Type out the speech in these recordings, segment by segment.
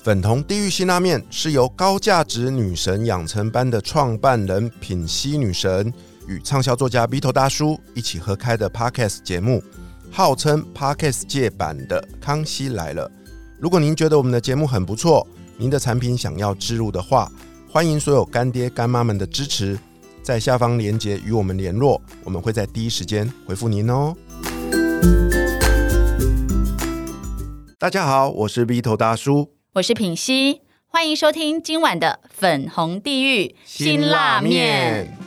粉红地狱辛拉面是由高价值女神养成班的创办人品熙女神与畅销作家 B 头大叔一起合开的 Podcast 节目，号称 Podcast 界版的《康熙来了》。如果您觉得我们的节目很不错，您的产品想要植入的话，欢迎所有干爹干妈们的支持，在下方链接与我们联络，我们会在第一时间回复您哦。大家好，我是 B 头大叔。我是品熙，欢迎收听今晚的粉红地狱辛辣面。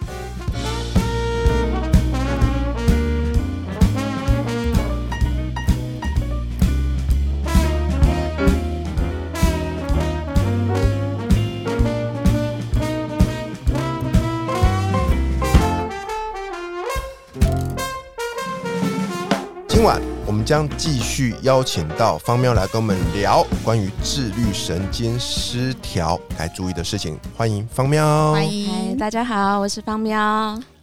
将继续邀请到方喵来跟我们聊关于自律神经失调该注意的事情。欢迎方喵，欢嗨，迎大家好，我是方喵。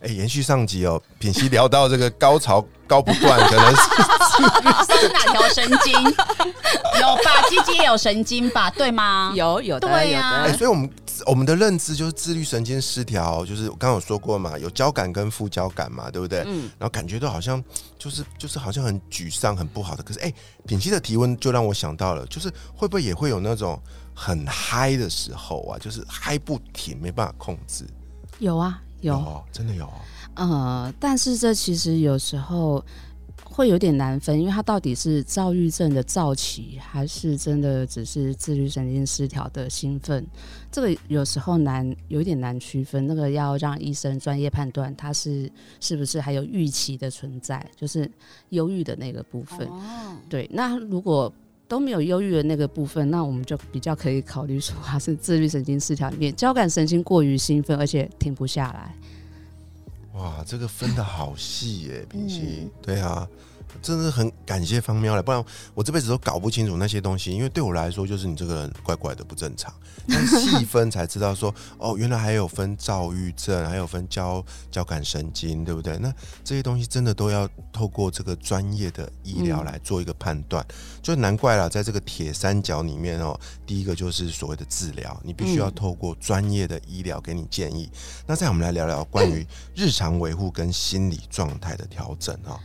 哎，延续上集哦，品熙聊到这个高潮高不断，可能是这 是哪条神经？有吧？鸡鸡也有神经吧？对吗？有有的有对呀哎，的，所以我们我们的认知就是自律神经失调，就是我刚刚有说过嘛，有交感跟副交感嘛，对不对？嗯，然后感觉都好像就是就是好像很沮丧、很不好的。可是哎，品熙的提问就让我想到了，就是会不会也会有那种很嗨的时候啊，就是嗨不停，没办法控制。有啊有，哦，真的有哦。呃，但是这其实有时候会有点难分，因为它到底是躁郁症的躁起，还是真的只是自律神经失调的兴奋？这个有时候难，有一点难区分。那个要让医生专业判断，它是是不是还有预期的存在，就是忧郁的那个部分。哦，对，那如果都没有忧郁的那个部分，那我们就比较可以考虑说它是自律神经失调里面交感神经过于兴奋，而且停不下来。哇，这个分的好细耶，品熙。对啊，真的很感谢方喵了，不然我这辈子都搞不清楚那些东西。因为对我来说，就是你这个人怪怪的不正常。但细分才知道说，哦，原来还有分躁郁症，还有分交交感神经，对不对？那这些东西真的都要透过这个专业的医疗来做一个判断。就难怪了，在这个铁三角里面哦，第一个就是所谓的治疗，你必须要透过专业的医疗给你建议。那再我们来聊聊关于日常维护跟心理状态的调整哈。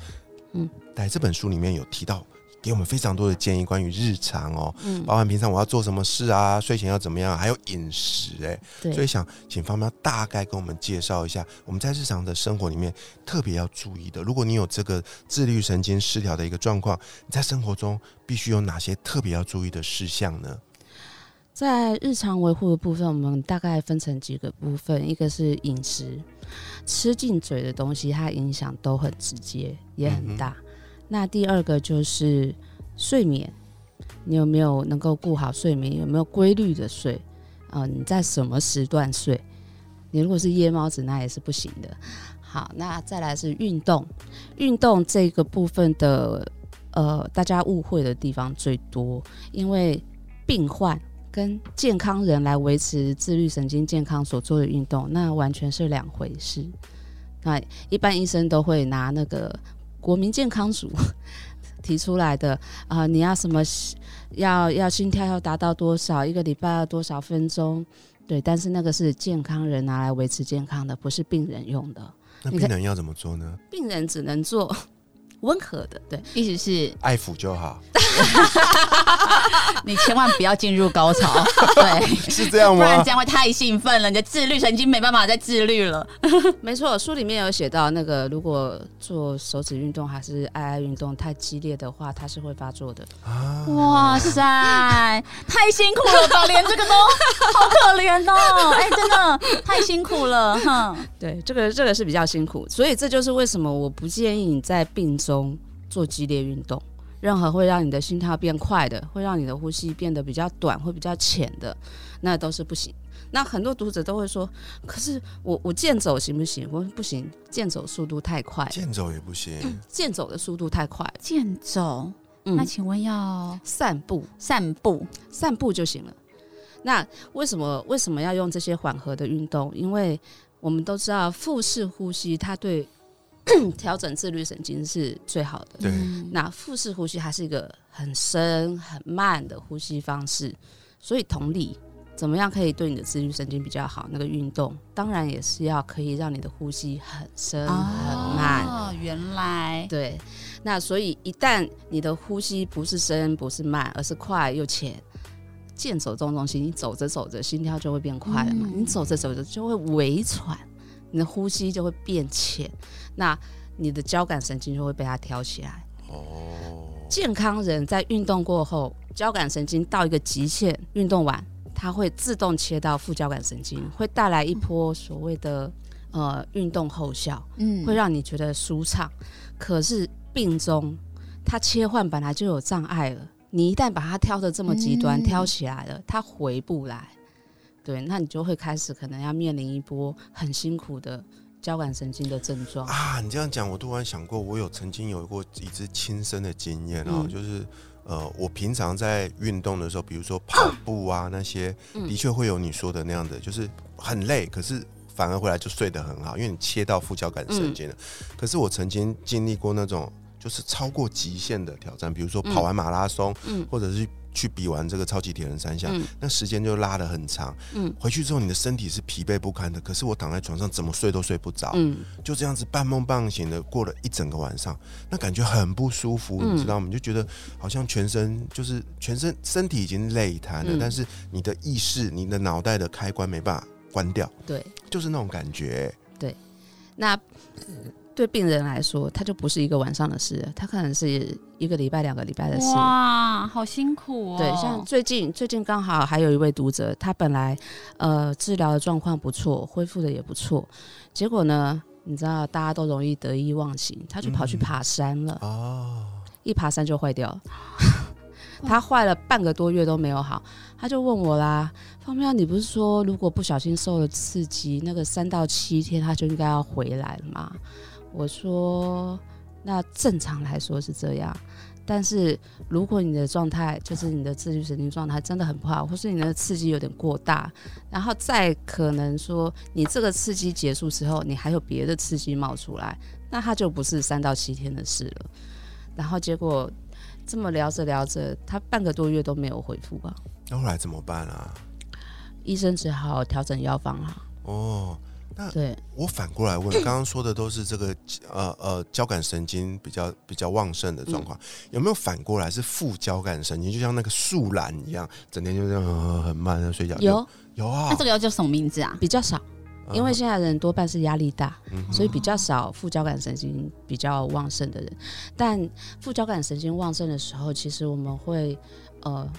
嗯，在这本书里面有提到，给我们非常多的建议，关于日常哦，嗯，包含平常我要做什么事啊，睡前要怎么样，还有饮食哎、所以，想请方喵大概跟我们介绍一下，我们在日常的生活里面特别要注意的。如果你有这个自律神经失调的一个状况，你在生活中必须有哪些特别要注意的事项呢？在日常维护的部分，我们大概分成几个部分，一个是饮食，吃进嘴的东西，它影响都很直接，也很大。那第二个就是睡眠，你有没有能够顾好睡眠？有没有规律的睡？啊、你在什么时段睡？你如果是夜猫子，那也是不行的。好，那再来是运动，运动这个部分的呃，大家误会的地方最多，因为病患跟健康人来维持自律神经健康所做的运动，那完全是两回事。那一般医生都会拿那个国民健康署 提出来的啊、你要什么要要心跳要达到多少，一个礼拜要多少分钟？对，但是那个是健康人拿来维持健康的，不是病人用的。那病人要怎么做呢？病人只能做温和的，对，意思是爱抚就好，你千万不要进入高潮，对，是这样吗不然这？样会太兴奋了，你的自律神经没办法再自律了。没错，书里面有写到，那个如果做手指运动还是爱爱运动太激烈的话，它是会发作的。啊，哇塞，太辛苦了吧，连这个都好可怜哦！哎，真的太辛苦了，哼。对，这个这个是比较辛苦，所以这就是为什么我不建议你在病中做激烈运动。任何会让你的心跳变快的，会让你的呼吸变得比较短，会比较浅的，那都是不行。那很多读者都会说，可是我我健走行不行？我说不行，健走速度太快，健走也不行，健走的速度太快。健走，嗯那请问要散步，散步？散步就行了。那为什么为什么要用这些缓和的运动？因为我们都知道腹式呼吸，它对 调整自律神经是最好的。对嗯那腹式呼吸它是一个很深很慢的呼吸方式，所以同理，怎么样可以对你的自律神经比较好？那个运动当然也是要可以让你的呼吸很深很慢。哦，原来对，那所以一旦你的呼吸不是深不是慢，而是快又浅，健走这种东西，你走着走着心跳就会变快了嘛，嗯你走着走着就会微喘，你的呼吸就会变浅，那你的交感神经就会被它挑起来。哦，健康人在运动过后，交感神经到一个极限，运动完它会自动切到副交感神经，会带来一波所谓的呃运动后效。嗯会让你觉得舒畅。可是病中，它切换本来就有障碍了，你一旦把它挑的这么极端，嗯挑起来了，它回不来。对，那你就会开始可能要面临一波很辛苦的交感神经的症状。啊，你这样讲，我突然想过，我有曾经有过一次亲身的经验哦，嗯就是呃，我平常在运动的时候，比如说 跑步啊那些，嗯的确会有你说的那样的，就是很累，可是反而回来就睡得很好，因为你切到副交感神经了。可是我曾经经历过那种就是超过极限的挑战，比如说跑完马拉松，嗯或者是去比完这个超级铁人三项，嗯那时间就拉得很长。嗯回去之后你的身体是疲惫不堪的，可是我躺在床上怎么睡都睡不着。嗯，就这样子半梦半醒的过了一整个晚上，那感觉很不舒服，嗯你知道吗？你就觉得好像全身就是全身身体已经累瘫了，嗯但是你的意识、你的脑袋的开关没办法关掉，对。就是那种感觉。对那对病人来说，他就不是一个晚上的事了，它可能是一个礼拜、两个礼拜的事。哇，好辛苦哦。对，像最近最近刚好还有一位读者，他本来呃治疗的状况不错，恢复的也不错，结果呢，你知道大家都容易得意忘形，他就跑去嗯爬山了，哦，一爬山就坏掉了。他坏了半个多月都没有好，他就问我啦，方妙，你不是说如果不小心受了刺激，那个三到七天他就应该要回来了吗？我说，那正常来说是这样，但是如果你的状态就是你的自律神经状态真的很不好，或是你的刺激有点过大，然后再可能说你这个刺激结束之后，你还有别的刺激冒出来，那它就不是三到七天的事了。然后结果这么聊着聊着，他半个多月都没有回复吧，那后来怎么办啊？医生只好调整药方了。哦，对，我反过来问，刚刚说的都是这个呃呃交感神经比较比较旺盛的状况，有没有反过来是副交感神经，就像那个树懒一样，整天就这样、呃很慢的睡觉？有有啊那，这个要叫什么名字啊？比较少，因为现在人多半是压力大，嗯所以比较少副交感神经比较旺盛的人。但副交感神经旺盛的时候，其实我们会呃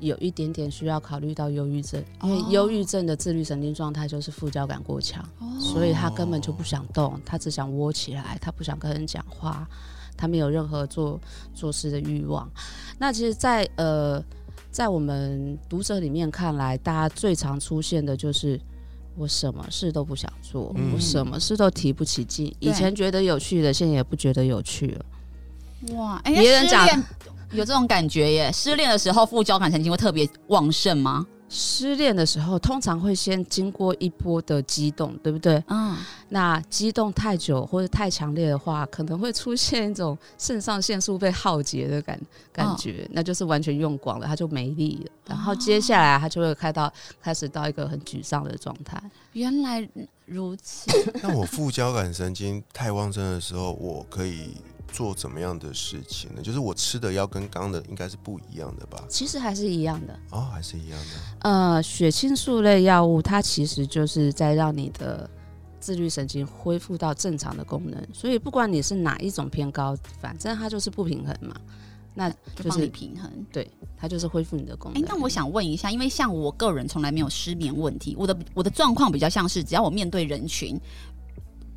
有一点点需要考虑到忧郁症，因为哦忧郁症的自律神经状态就是副交感过强，所以他根本就不想动，他只想窝起来，他不想跟人讲话，他没有任何做做事的欲望。那其实在，呃，在我们读者里面看来，大家最常出现的就是我什么事都不想做，嗯我什么事都提不起劲。以前觉得有趣的，现在也不觉得有趣了。哇，哎、别人讲有这种感觉耶。失恋的时候，副交感神经会特别旺盛吗？失恋的时候，通常会先经过一波的激动，对不对？嗯，那激动太久或者太强烈的话，可能会出现一种肾上腺素被耗竭的感感觉，那就是完全用光了，它就没力了。然后接下来它就会开到开始到一个很沮丧的状态。原来如此。那我副交感神经太旺盛的时候，我可以做怎么样的事情呢？就是我吃的药跟刚刚的应该是不一样的吧？其实还是一样的。哦，还是一样的。呃，血清素类药物它其实就是在让你的自律神经恢复到正常的功能，所以不管你是哪一种偏高，反正它就是不平衡嘛。那就帮是你平衡。对它就是恢复你的功哎、能。那我想问一下，因为像我个人从来没有失眠问题，我的我的状况比较像是，只要我面对人群，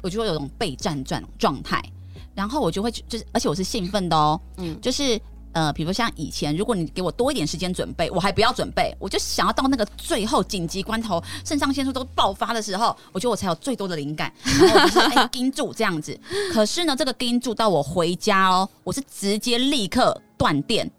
我就会有种备战状状态，然后我就会就是，而且我是兴奋的哦，嗯就是。呃，比如像以前，如果你给我多一点时间准备，我还不要准备，我就想要到那个最后紧急关头，肾上腺素都爆发的时候，我觉得我才有最多的灵感，然后我就是哎盯住这样子。可是呢，这个盯住到我回家哦，我是直接立刻断电，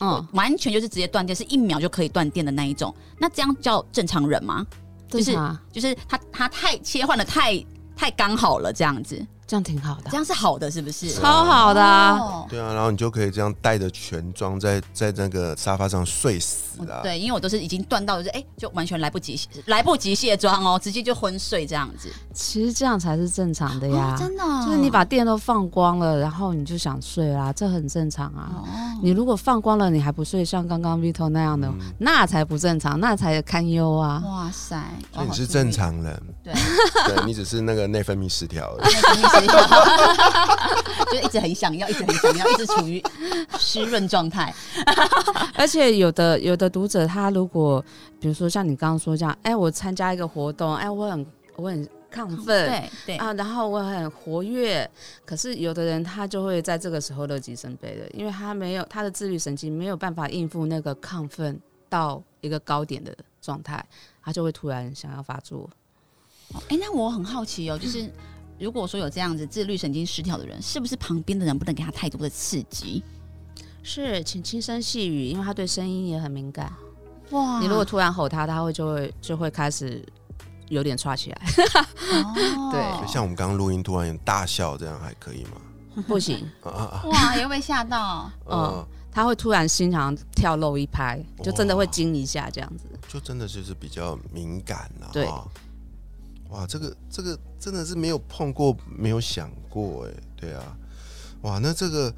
嗯，完全就是直接断电，是一秒就可以断电的那一种。那这样叫正常人吗？就是就是他他太切换的太太刚好了，这样子。这样挺好的这，样是好的，是不是？超好的啊！哦对啊，然后你就可以这样带着全妆在在那个沙发上睡死啊。对，因为我都是已经断到，就是哎、就完全来不及来不及卸妆哦，直接就昏睡这样子。其实这样才是正常的呀。哦、真的哦、就是你把电都放光了，然后你就想睡啦，这很正常啊。哦，你如果放光了，你还不睡，像刚刚 Vito 那样的，嗯那才不正常，那才堪忧啊。哇塞，所以你是正常人，对，对你只是那个内分泌失调而已。就一直很想要，一直很想要，一直处于湿润状态。而且有的有的读者，他如果比如说像你刚刚说这样，哎，我参加一个活动，哎，我很我很亢奋。对对，啊，然后我很活跃，可是有的人他就会在这个时候乐极生悲的，因为他没有他的自律神经没有办法应付那个亢奋到一个高点的状态，他就会突然想要发作。哎、那我很好奇哦，就是如果说有这样子自律神经失调的人，是不是旁边的人不能给他太多的刺激？是，请轻声细语，因为他对声音也很敏感。哇你如果突然吼他，他会就会就会开始有点抓起来，哦 对像我们刚刚录音突然大笑，这样还可以吗？不行，啊啊啊！哇，也会被吓到。嗯，他会突然心肠跳漏一拍，就真的会惊一下这样子。就真的就是比较敏感了。哇，这个这个真的是没有碰过，没有想过哎，对啊，哇，那这个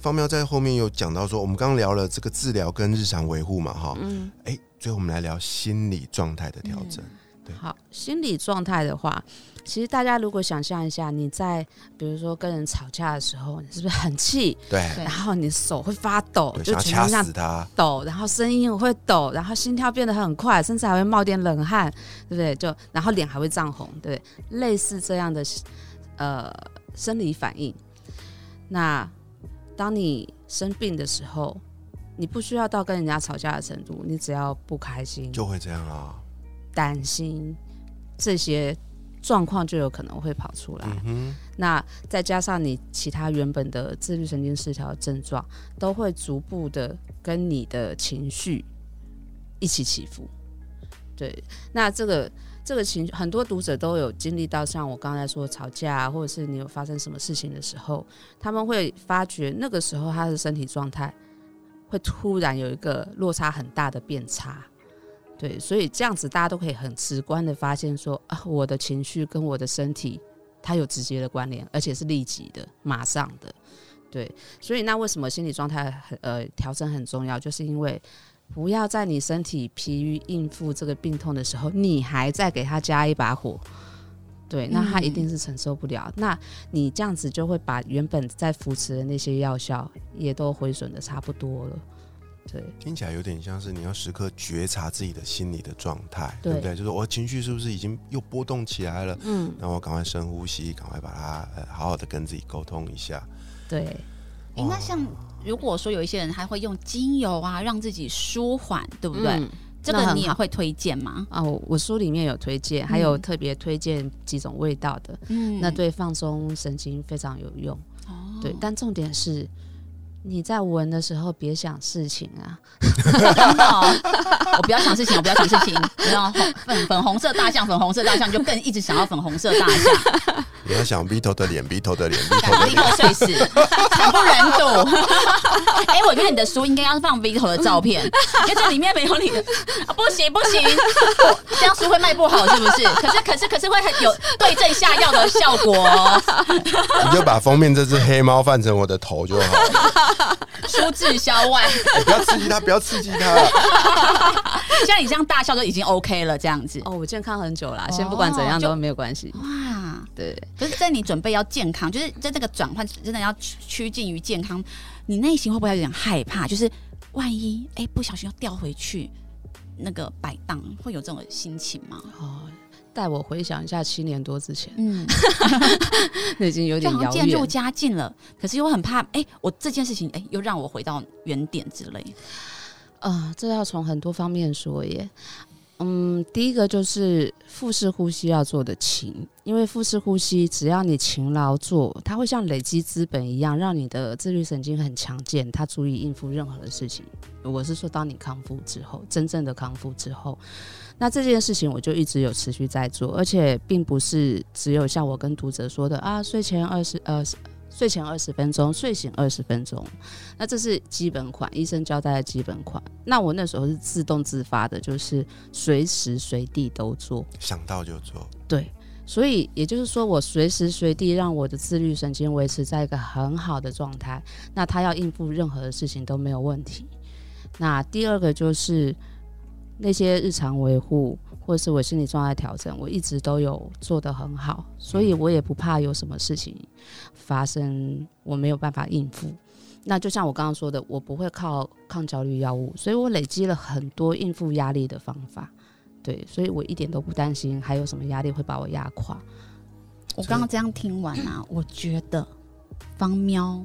方喵在后面有讲到说，我们刚刚聊了这个治疗跟日常维护嘛，哈，嗯，哎，最后我们来聊心理状态的调整。对好，心理状态的话，其实大家如果想象一下，你在比如说跟人吵架的时候，你是不是很气，对对然后你手会发抖，就掐全身这样死他，抖，然后声音会抖，然后心跳变得很快，甚至还会冒点冷汗，对不对？就然后脸还会涨红，对不对？类似这样的呃生理反应。那当你生病的时候，你不需要到跟人家吵架的程度，你只要不开心、就会这样啊。担心这些状况，就有可能会跑出来。嗯那再加上你其他原本的自律神经失调症状，都会逐步的跟你的情绪一起起伏。对，那这个这个情，很多读者都有经历到，像我刚才说吵架、啊，或者是你有发生什么事情的时候，他们会发觉那个时候他的身体状态会突然有一个落差很大的变差。对，所以这样子大家都可以很直观的发现说啊，我的情绪跟我的身体它有直接的关联，而且是立即的、马上的。对，所以那为什么心理状态很呃调整很重要？就是因为不要在你身体疲于应付这个病痛的时候，你还在给他加一把火。对，那他一定是承受不了。那你这样子就会把原本在扶持的那些药效也都毁损的差不多了。对，听起来有点像是你要时刻觉察自己的心理的状态，对对不对？就是我情绪是不是已经又波动起来了？嗯，那我赶快深呼吸，赶快把它呃好好的跟自己沟通一下。对。哎、那像如果说有一些人还会用精油啊，让自己舒缓，对不对？嗯这个你也会推荐吗？啊，我我书里面有推荐，还有嗯特别推荐几种味道的，嗯那对放松神经非常有用。哦对，但重点是你在闻的时候别想事情啊。真的哦、我不要想事情，我不要想事情。然后红粉粉红色大象，粉红色大象就更一直想要粉红色大象，你要想 Vito 的脸，Vito 的脸，Vito 的立脸，刻睡死，惨不忍睹。哎、我觉得你的书应该要放 Vito 的照片，因为这里面没有你的。啊、不行不行，我这样书会卖不好，是不是？可是可是可是会很有对症下药的效果哦，你就把封面这只黑猫换成我的头就好了。书滞销外。哎不要刺激他，不要刺激他。像你这样大笑就已经 OK 了，这样子。哦，我健康很久啦，哦先不管怎样就都没有关系。哇，对，可是在你准备要健康，就是在这个转换真的要趋趋近于健康，你内心会不会有点害怕？就是万一哎、不小心又掉回去那个摆荡，会有这种心情吗？哦，带我回想一下七年多之前，嗯，那已经有点遥渐入远。佳境了，可是又很怕哎、我这件事情哎、又让我回到原点之类。啊、这要从很多方面说耶。嗯，第一个就是腹式呼吸要做的勤，因为腹式呼吸只要你勤劳做，它会像累积资本一样，让你的自律神经很强健，它足以应付任何的事情。我是说，当你康复之后，真正的康复之后，那这件事情我就一直有持续在做，而且并不是只有像我跟读者说的啊，睡前二十呃。睡前二十分钟，睡醒二十分钟，那这是基本款，医生交代的基本款。那我那时候是自动自发的，就是随时随地都做，想到就做。对，所以也就是说，我随时随地让我的自律神经维持在一个很好的状态，那他要应付任何的事情都没有问题。那第二个就是那些日常维护。或者是我心理状态调整，我一直都有做得很好，所以我也不怕有什么事情发生，我没有办法应付。那就像我刚刚说的，我不会靠抗焦虑药物，所以我累积了很多应付压力的方法。对，所以我一点都不担心还有什么压力会把我压垮。我刚刚这样听完啊，我觉得方喵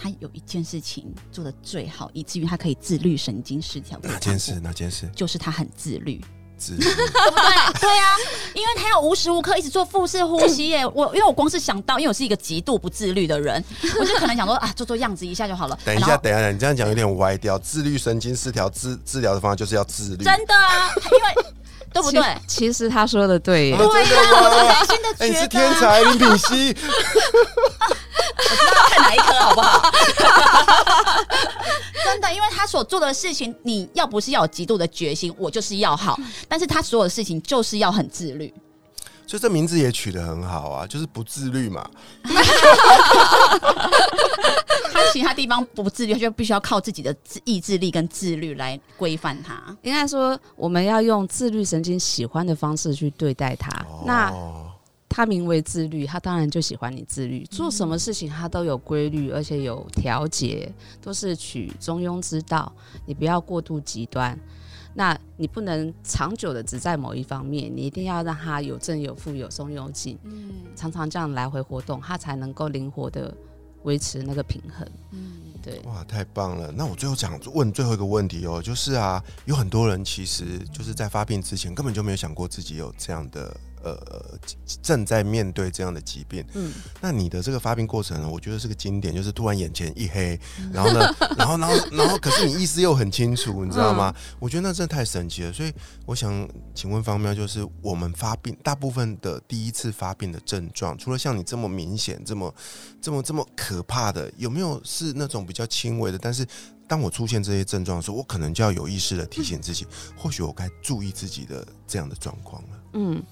他有一件事情做的最好，以至于他可以自律神经失调。哪件事？哪件事？就是他很自律。自对不对？对啊，因为他要无时无刻一直做腹式呼吸耶。我因为我光是想到，因为我是一个极度不自律的人，我就可能想说啊，做做样子一下就好了。等一下，等一下，你这样讲有点歪掉。自律神经失调治治疗的方法就是要自律，真的啊，因为 对不对？其实他说的对，对啊，我真心的觉得你是天才林品熙。我知道看哪一科好不好？真的，因为他所做的事情，你要不是要有极度的决心，我就是要好。但是他所有的事情就是要很自律，所以这名字也取得很好啊，就是不自律嘛。他其他地方不自律，就必须要靠自己的意志力跟自律来规范他。应该说，我们要用自律神经喜欢的方式去对待他。那。他名为自律，他当然就喜欢你自律。做什么事情他都有规律，而且有调节，都是取中庸之道。你不要过度极端，那你不能长久的只在某一方面，你一定要让他有正有负，有松有紧。嗯，常常这样来回活动，他才能够灵活的维持那个平衡。嗯，对。哇，太棒了！那我最后想问最后一个问题哦，就是啊，有很多人其实就是在发病之前根本就没有想过自己有这样的。呃，正在面对这样的疾病，嗯，那你的这个发病过程呢？我觉得是个经典，就是突然眼前一黑，然后呢，然后，然后，然后，可是你意思又很清楚，你知道吗？我觉得那真的太神奇了。所以我想请问方喵，就是我们发病大部分的第一次发病的症状，除了像你这么明显、这么、这么、这么可怕的，有没有是那种比较轻微的？但是当我出现这些症状的时候，我可能就要有意识的提醒自己，或许我该注意自己的这样的状况了。嗯。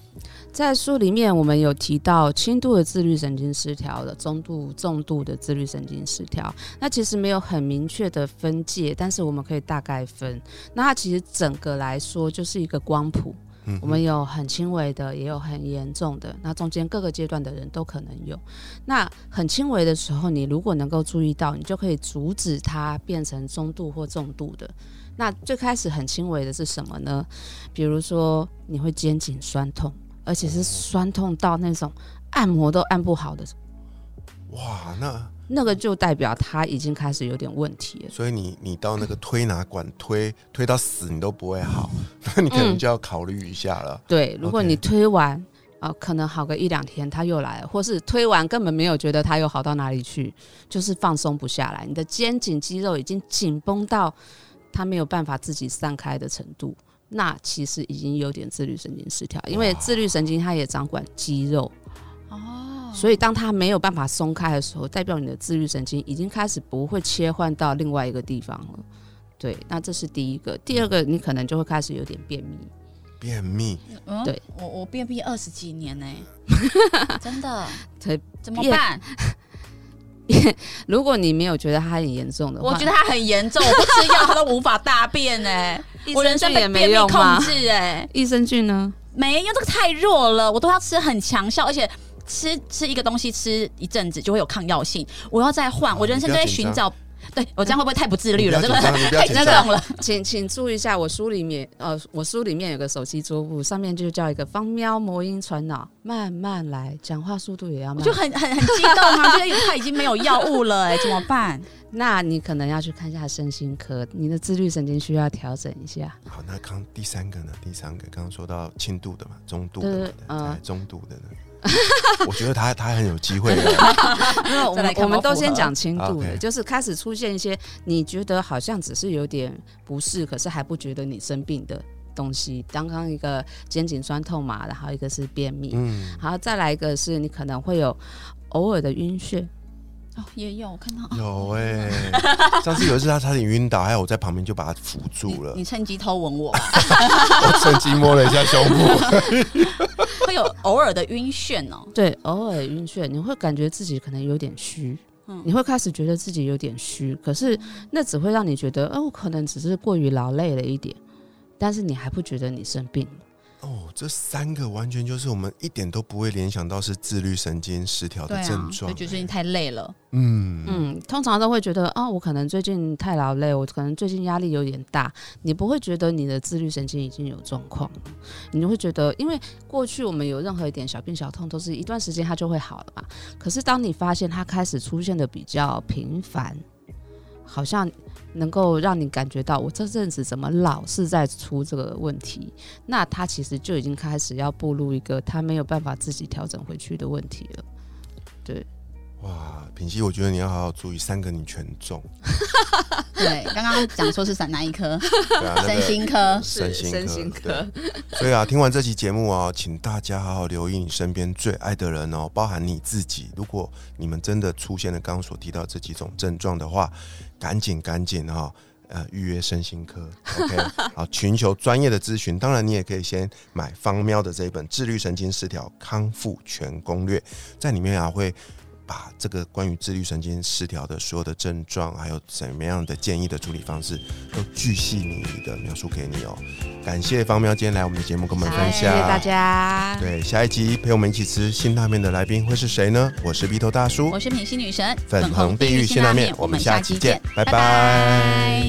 在书里面，我们有提到轻度的自律神经失调的、中度、重度的自律神经失调。那其实没有很明确的分界，但是我们可以大概分。那它其实整个来说就是一个光谱。我们有很轻微的，也有很严重的。那中间各个阶段的人都可能有。那很轻微的时候，你如果能够注意到，你就可以阻止它变成中度或重度的。那最开始很轻微的是什么呢？比如说你会肩颈酸痛。而且是酸痛到那种按摩都按不好的，哇，那那个就代表他已经开始有点问题了。所以你你到那个推拿馆推推到死你都不会好，那 你可能就要考虑一下了。对，如果你推完啊，可能好个一两天他又来了，或是推完根本没有觉得他又好到哪里去，就是放松不下来，你的肩颈肌肉已经紧绷到他没有办法自己散开的程度。那其实已经有点自律神经失调，因为自律神经它也掌管肌肉哦，所以当它没有办法松开的时候，代表你的自律神经已经开始不会切换到另外一个地方了。对，那这是第一个。第二个，你可能就会开始有点便秘。便秘？嗯对，我我便秘二十几年呢，真的。对，怎么办？如果你没有觉得它很严重的话，我觉得它很严重，我不吃药它都无法大便哎。我人生也没用控制哎，益生菌呢？没用，这个太弱了，我都要吃很强效，而且吃吃一个东西吃一阵子就会有抗药性，我要再换，我人生都在寻找。对我这样会不会太不自律了？这个太紧张。激动了。请请注意一下，我书里面，呃，我书里面有个手机桌布，上面就叫一个方喵魔音传脑，慢慢来，讲话速度也要慢就。很很很激动啊，觉得他已经没有药物了、哎，怎么办？那你可能要去看一下身心科，你的自律神经需要调整一下。好，那刚第三个呢？第三个刚刚说到轻度的嘛，中度的嘛，对对呃中度的呢？我觉得他他很有机会的。因为我们我们都先讲轻度的，就是开始出现一些你觉得好像只是有点不适，可是还不觉得你生病的东西。刚刚一个肩颈酸痛嘛，然后一个是便秘，嗯，然后再来一个是你可能会有偶尔的晕眩，哦，也有我看到。哦有哎、上次有一次他差点晕倒，还有我在旁边就把他扶住了你，趁机偷吻我，我趁机摸了一下胸部。会有偶尔的晕眩哦。对，偶尔晕眩，你会感觉自己可能有点虚。嗯你会开始觉得自己有点虚，可是那只会让你觉得，哦，我可能只是过于劳累了一点，但是你还不觉得你生病了。哦，这三个完全就是我们一点都不会联想到是自律神经失调的症，状、就觉得最近太累了。嗯嗯，通常都会觉得，啊，我可能最近太劳累，我可能最近压力有点大。你不会觉得你的自律神经已经有状况了，你会觉得，因为过去我们有任何一点小病小痛，都是一段时间它就会好了嘛。可是当你发现它开始出现的比较频繁，好像能够让你感觉到我这阵子怎么老是在出这个问题，那他其实就已经开始要步入一个他没有办法自己调整回去的问题了。哇，品熙，我觉得你要好好注意，三个你全中，对，刚刚讲说是哪哪一科？对啊，身心科。身心身心科所以啊，听完这期节目啊，请大家好好留意你身边最爱的人哦，包含你自己。如果你们真的出现了刚刚所提到这几种症状的话，赶紧赶紧哈、呃，预约身心科，OK，好，寻求专业的咨询。当然，你也可以先买方喵的这一本《自律神经失调康复全攻略》，在里面啊会把这个关于自律神经失调的所有的症状，还有怎么样的建议的处理方式，都巨细靡遗的描述给你哦。感谢方喵今天来我们的节目跟我们分享，谢谢大家。对，下一集陪我们一起吃辛辣面的来宾会是谁呢？我是鼻头大叔我，是品心女神，粉红地狱辛辣面，我们下期见，拜拜